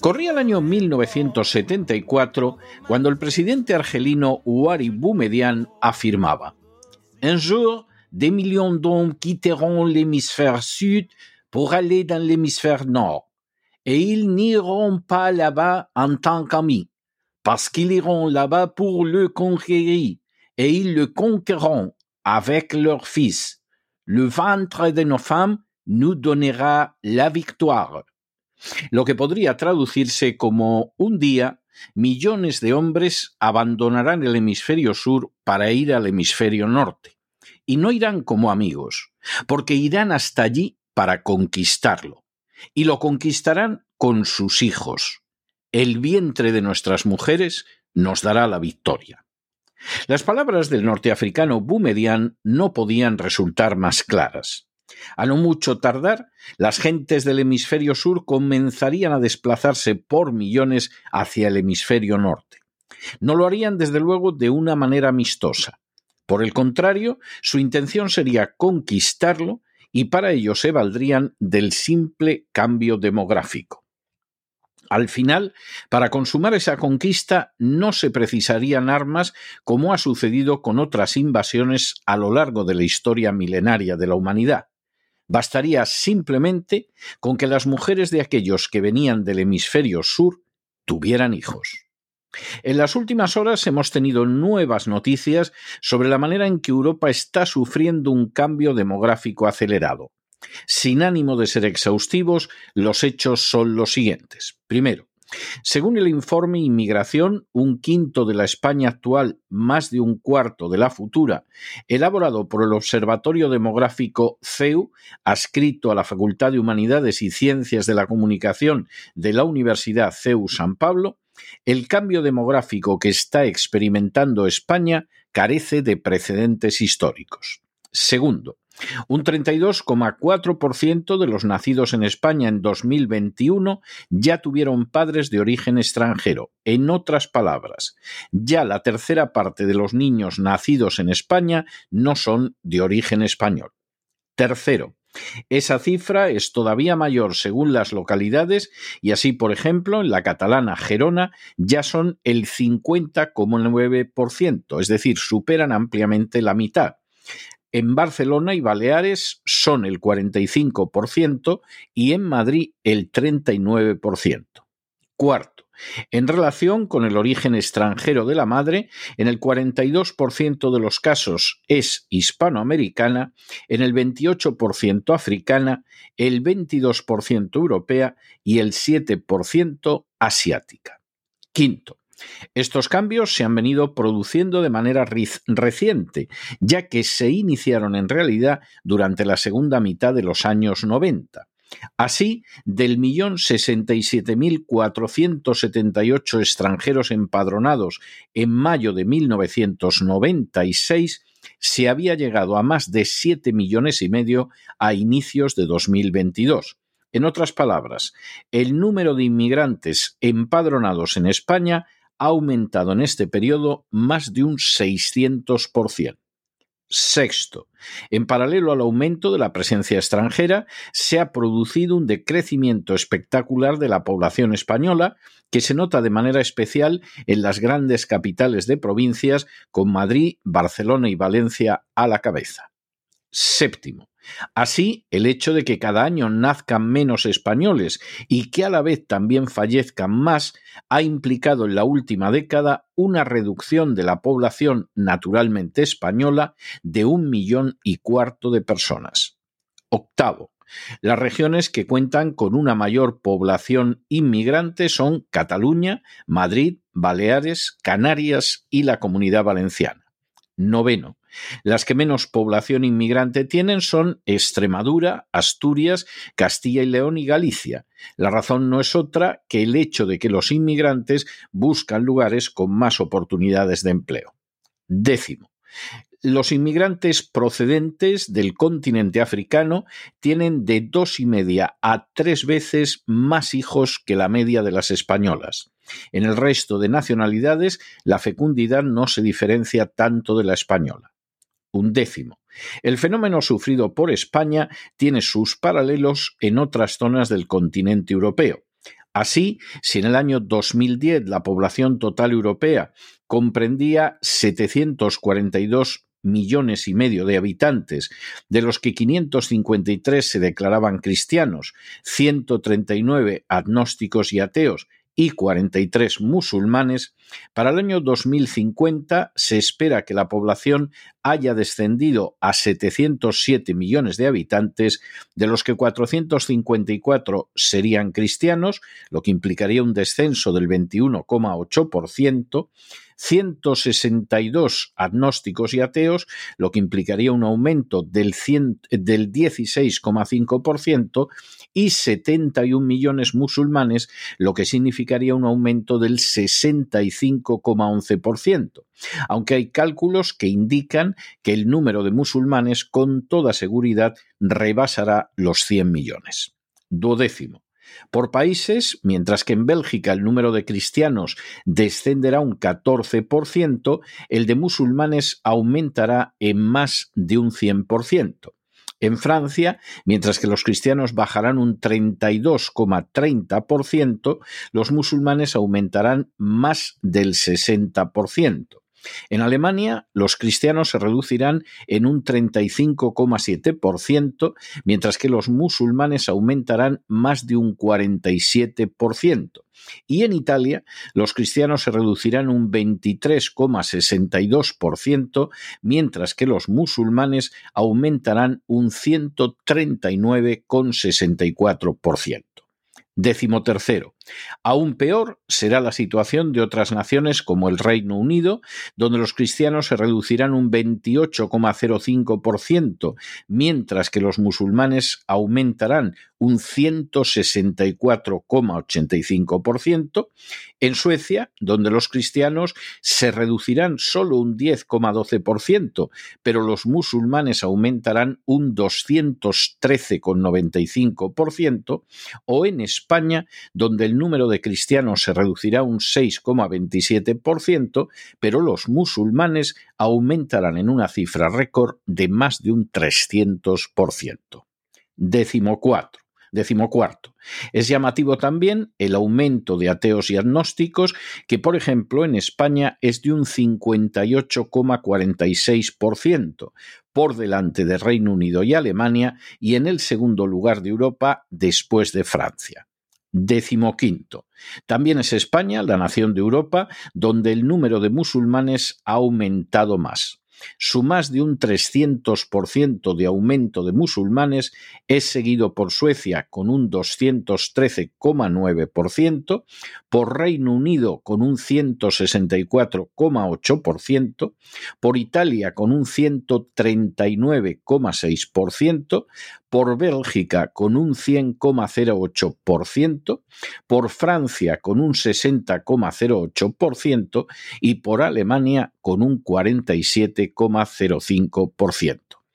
Corría el año 1974 cuando el presidente argelino Ouari Boumedian afirmaba Un jour, des millions d'hommes quitteront l'hémisphère sud pour aller dans l'hémisphère nord, et ils n'iront pas là-bas en tant qu'amis, parce qu'ils iront là-bas pour le conquérir, et ils le conquerront avec leurs fils. Le ventre de nos femmes nous donnera la victoire lo que podría traducirse como un día millones de hombres abandonarán el hemisferio sur para ir al hemisferio norte. Y no irán como amigos, porque irán hasta allí para conquistarlo. Y lo conquistarán con sus hijos. El vientre de nuestras mujeres nos dará la victoria. Las palabras del norteafricano Boumedian no podían resultar más claras. A no mucho tardar, las gentes del hemisferio sur comenzarían a desplazarse por millones hacia el hemisferio norte. No lo harían, desde luego, de una manera amistosa. Por el contrario, su intención sería conquistarlo y para ello se valdrían del simple cambio demográfico. Al final, para consumar esa conquista no se precisarían armas como ha sucedido con otras invasiones a lo largo de la historia milenaria de la humanidad. Bastaría simplemente con que las mujeres de aquellos que venían del hemisferio sur tuvieran hijos. En las últimas horas hemos tenido nuevas noticias sobre la manera en que Europa está sufriendo un cambio demográfico acelerado. Sin ánimo de ser exhaustivos, los hechos son los siguientes. Primero, según el informe Inmigración, un quinto de la España actual, más de un cuarto de la futura, elaborado por el Observatorio Demográfico CEU, adscrito a la Facultad de Humanidades y Ciencias de la Comunicación de la Universidad CEU San Pablo, el cambio demográfico que está experimentando España carece de precedentes históricos. Segundo, un 32,4% de los nacidos en España en 2021 ya tuvieron padres de origen extranjero. En otras palabras, ya la tercera parte de los niños nacidos en España no son de origen español. Tercero, esa cifra es todavía mayor según las localidades y así, por ejemplo, en la catalana Gerona ya son el 50,9%, es decir, superan ampliamente la mitad. En Barcelona y Baleares son el 45% y en Madrid el 39%. Cuarto, en relación con el origen extranjero de la madre, en el 42% de los casos es hispanoamericana, en el 28% africana, el 22% europea y el 7% asiática. Quinto, estos cambios se han venido produciendo de manera reciente, ya que se iniciaron en realidad durante la segunda mitad de los años 90. Así, del millón sesenta y siete mil cuatrocientos setenta y ocho extranjeros empadronados en mayo de 1996, se había llegado a más de siete millones y medio a inicios de 2022. En otras palabras, el número de inmigrantes empadronados en España ha aumentado en este periodo más de un 600%. Sexto, en paralelo al aumento de la presencia extranjera, se ha producido un decrecimiento espectacular de la población española, que se nota de manera especial en las grandes capitales de provincias, con Madrid, Barcelona y Valencia a la cabeza. Séptimo, Así, el hecho de que cada año nazcan menos españoles y que a la vez también fallezcan más ha implicado en la última década una reducción de la población naturalmente española de un millón y cuarto de personas. Octavo. Las regiones que cuentan con una mayor población inmigrante son Cataluña, Madrid, Baleares, Canarias y la Comunidad Valenciana. Noveno. Las que menos población inmigrante tienen son Extremadura, Asturias, Castilla y León y Galicia. La razón no es otra que el hecho de que los inmigrantes buscan lugares con más oportunidades de empleo. Décimo. Los inmigrantes procedentes del continente africano tienen de dos y media a tres veces más hijos que la media de las españolas. En el resto de nacionalidades, la fecundidad no se diferencia tanto de la española un décimo. El fenómeno sufrido por España tiene sus paralelos en otras zonas del continente europeo. Así, si en el año 2010 la población total europea comprendía 742 millones y medio de habitantes, de los que 553 se declaraban cristianos, 139 agnósticos y ateos y 43 musulmanes, para el año 2050 se espera que la población haya descendido a 707 millones de habitantes, de los que 454 serían cristianos, lo que implicaría un descenso del 21,8%, 162 agnósticos y ateos, lo que implicaría un aumento del, del 16,5%, y 71 millones musulmanes, lo que significaría un aumento del 65,11%, aunque hay cálculos que indican que el número de musulmanes con toda seguridad rebasará los 100 millones. Duodécimo. Por países, mientras que en Bélgica el número de cristianos descenderá un 14%, el de musulmanes aumentará en más de un 100%. En Francia, mientras que los cristianos bajarán un 32,30%, los musulmanes aumentarán más del 60%. En Alemania, los cristianos se reducirán en un 35,7%, mientras que los musulmanes aumentarán más de un 47%. Y en Italia, los cristianos se reducirán un 23,62%, mientras que los musulmanes aumentarán un 139,64%. Décimo tercero. Aún peor será la situación de otras naciones como el Reino Unido, donde los cristianos se reducirán un 28,05%, mientras que los musulmanes aumentarán un 164,85%. En Suecia, donde los cristianos se reducirán solo un 10,12%, pero los musulmanes aumentarán un 213,95%, o en España, donde el número de cristianos se reducirá un 6,27%, pero los musulmanes aumentarán en una cifra récord de más de un 300%. Décimo cuatro. Decimocuarto. Es llamativo también el aumento de ateos y agnósticos, que por ejemplo en España es de un 58,46%, por delante de Reino Unido y Alemania, y en el segundo lugar de Europa después de Francia. Décimo quinto. También es España, la nación de Europa, donde el número de musulmanes ha aumentado más. Su más de un 300% de aumento de musulmanes es seguido por Suecia con un 213,9%, por Reino Unido con un 164,8%, por Italia con un 139,6%, por Bélgica con un 100,08%, por Francia con un 60,08% y por Alemania con un 47,05%.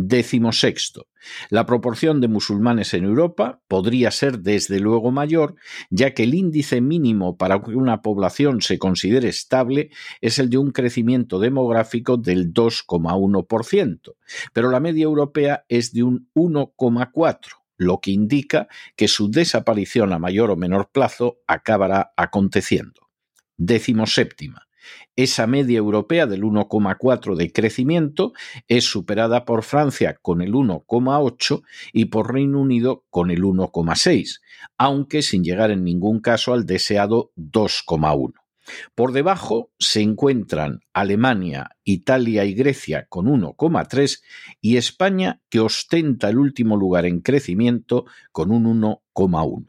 Décimo sexto. La proporción de musulmanes en Europa podría ser desde luego mayor, ya que el índice mínimo para que una población se considere estable es el de un crecimiento demográfico del 2,1%, pero la media europea es de un 1,4%, lo que indica que su desaparición a mayor o menor plazo acabará aconteciendo. Décimo séptima. Esa media europea del 1,4 de crecimiento es superada por Francia con el 1,8 y por Reino Unido con el 1,6, aunque sin llegar en ningún caso al deseado 2,1. Por debajo se encuentran Alemania, Italia y Grecia con 1,3 y España que ostenta el último lugar en crecimiento con un 1,1.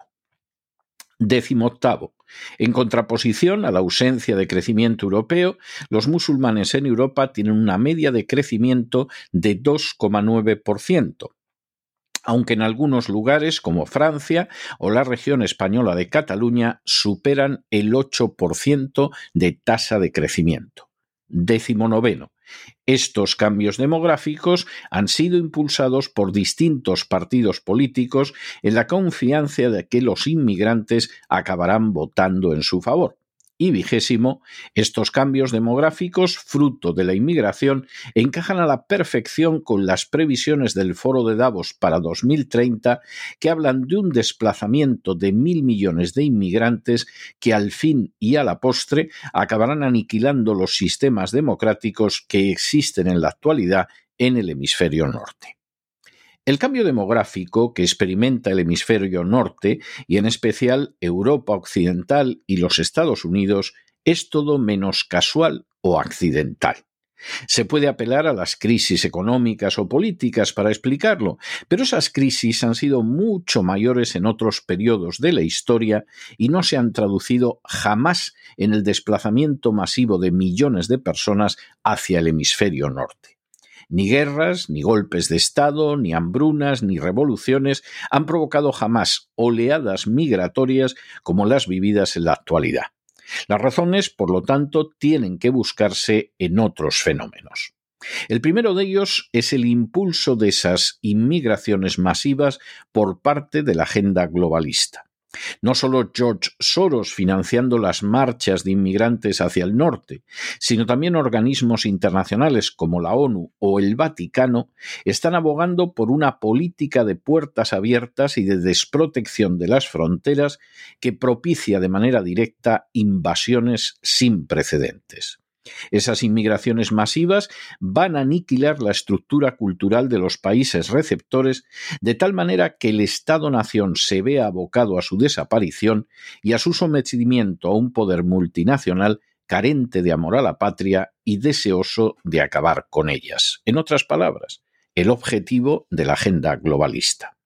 Décimo octavo. En contraposición a la ausencia de crecimiento europeo, los musulmanes en Europa tienen una media de crecimiento de 2,9%, aunque en algunos lugares como Francia o la región española de Cataluña superan el 8% de tasa de crecimiento. Décimo noveno. Estos cambios demográficos han sido impulsados por distintos partidos políticos en la confianza de que los inmigrantes acabarán votando en su favor. Y vigésimo, estos cambios demográficos, fruto de la inmigración, encajan a la perfección con las previsiones del Foro de Davos para 2030, que hablan de un desplazamiento de mil millones de inmigrantes que al fin y a la postre acabarán aniquilando los sistemas democráticos que existen en la actualidad en el hemisferio norte. El cambio demográfico que experimenta el hemisferio norte y en especial Europa Occidental y los Estados Unidos es todo menos casual o accidental. Se puede apelar a las crisis económicas o políticas para explicarlo, pero esas crisis han sido mucho mayores en otros periodos de la historia y no se han traducido jamás en el desplazamiento masivo de millones de personas hacia el hemisferio norte. Ni guerras, ni golpes de Estado, ni hambrunas, ni revoluciones han provocado jamás oleadas migratorias como las vividas en la actualidad. Las razones, por lo tanto, tienen que buscarse en otros fenómenos. El primero de ellos es el impulso de esas inmigraciones masivas por parte de la agenda globalista. No solo George Soros financiando las marchas de inmigrantes hacia el norte, sino también organismos internacionales como la ONU o el Vaticano están abogando por una política de puertas abiertas y de desprotección de las fronteras que propicia de manera directa invasiones sin precedentes. Esas inmigraciones masivas van a aniquilar la estructura cultural de los países receptores de tal manera que el Estado-nación se vea abocado a su desaparición y a su sometimiento a un poder multinacional carente de amor a la patria y deseoso de acabar con ellas. En otras palabras, el objetivo de la agenda globalista.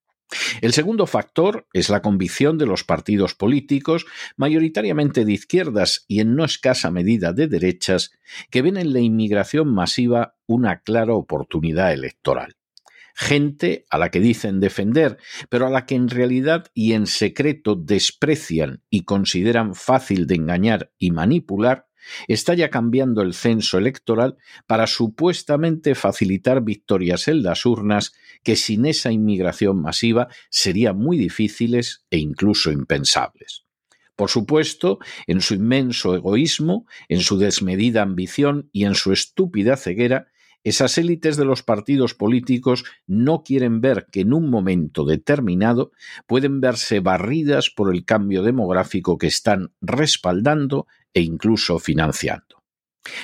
El segundo factor es la convicción de los partidos políticos, mayoritariamente de izquierdas y en no escasa medida de derechas, que ven en la inmigración masiva una clara oportunidad electoral. Gente a la que dicen defender, pero a la que en realidad y en secreto desprecian y consideran fácil de engañar y manipular, está ya cambiando el censo electoral para supuestamente facilitar victorias en las urnas que sin esa inmigración masiva serían muy difíciles e incluso impensables. Por supuesto, en su inmenso egoísmo, en su desmedida ambición y en su estúpida ceguera, esas élites de los partidos políticos no quieren ver que en un momento determinado pueden verse barridas por el cambio demográfico que están respaldando e incluso financiando.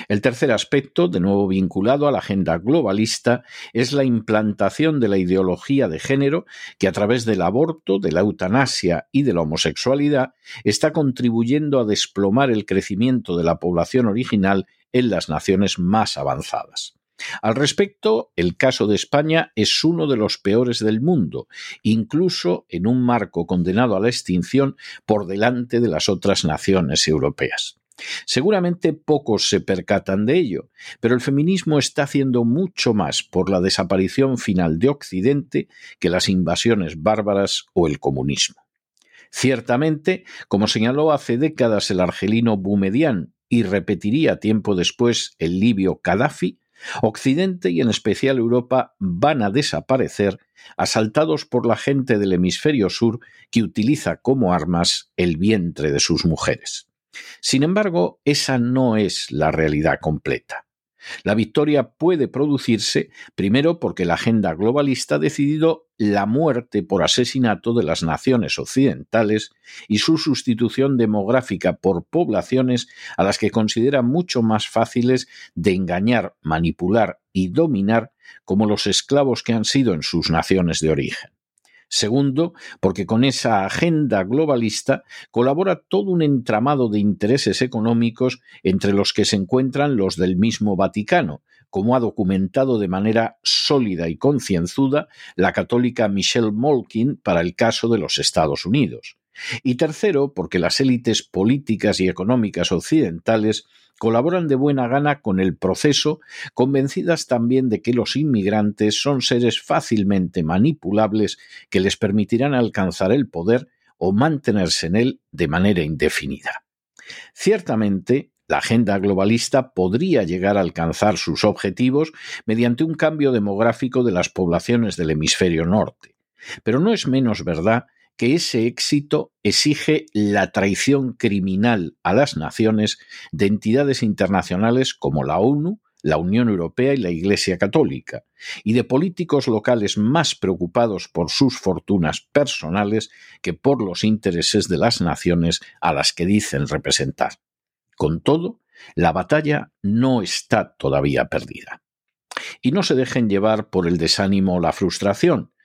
El tercer aspecto, de nuevo vinculado a la agenda globalista, es la implantación de la ideología de género que a través del aborto, de la eutanasia y de la homosexualidad está contribuyendo a desplomar el crecimiento de la población original en las naciones más avanzadas. Al respecto, el caso de España es uno de los peores del mundo, incluso en un marco condenado a la extinción por delante de las otras naciones europeas. Seguramente pocos se percatan de ello, pero el feminismo está haciendo mucho más por la desaparición final de Occidente que las invasiones bárbaras o el comunismo. Ciertamente, como señaló hace décadas el argelino Boumedian y repetiría tiempo después el libio Gaddafi, Occidente y en especial Europa van a desaparecer asaltados por la gente del hemisferio sur que utiliza como armas el vientre de sus mujeres. Sin embargo, esa no es la realidad completa. La victoria puede producirse primero porque la agenda globalista ha decidido la muerte por asesinato de las naciones occidentales y su sustitución demográfica por poblaciones a las que considera mucho más fáciles de engañar, manipular y dominar como los esclavos que han sido en sus naciones de origen. Segundo, porque con esa agenda globalista colabora todo un entramado de intereses económicos entre los que se encuentran los del mismo Vaticano, como ha documentado de manera sólida y concienzuda la católica Michelle Molkin para el caso de los Estados Unidos. Y tercero, porque las élites políticas y económicas occidentales colaboran de buena gana con el proceso, convencidas también de que los inmigrantes son seres fácilmente manipulables que les permitirán alcanzar el poder o mantenerse en él de manera indefinida. Ciertamente, la agenda globalista podría llegar a alcanzar sus objetivos mediante un cambio demográfico de las poblaciones del hemisferio norte, pero no es menos verdad que ese éxito exige la traición criminal a las naciones de entidades internacionales como la ONU, la Unión Europea y la Iglesia Católica, y de políticos locales más preocupados por sus fortunas personales que por los intereses de las naciones a las que dicen representar. Con todo, la batalla no está todavía perdida. Y no se dejen llevar por el desánimo o la frustración,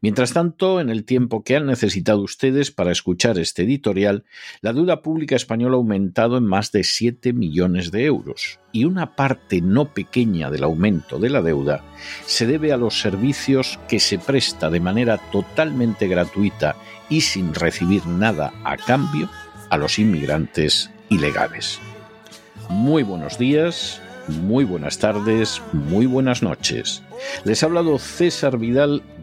Mientras tanto, en el tiempo que han necesitado ustedes para escuchar este editorial, la deuda pública española ha aumentado en más de 7 millones de euros, y una parte no pequeña del aumento de la deuda se debe a los servicios que se presta de manera totalmente gratuita y sin recibir nada a cambio a los inmigrantes ilegales. Muy buenos días, muy buenas tardes, muy buenas noches. Les ha hablado César Vidal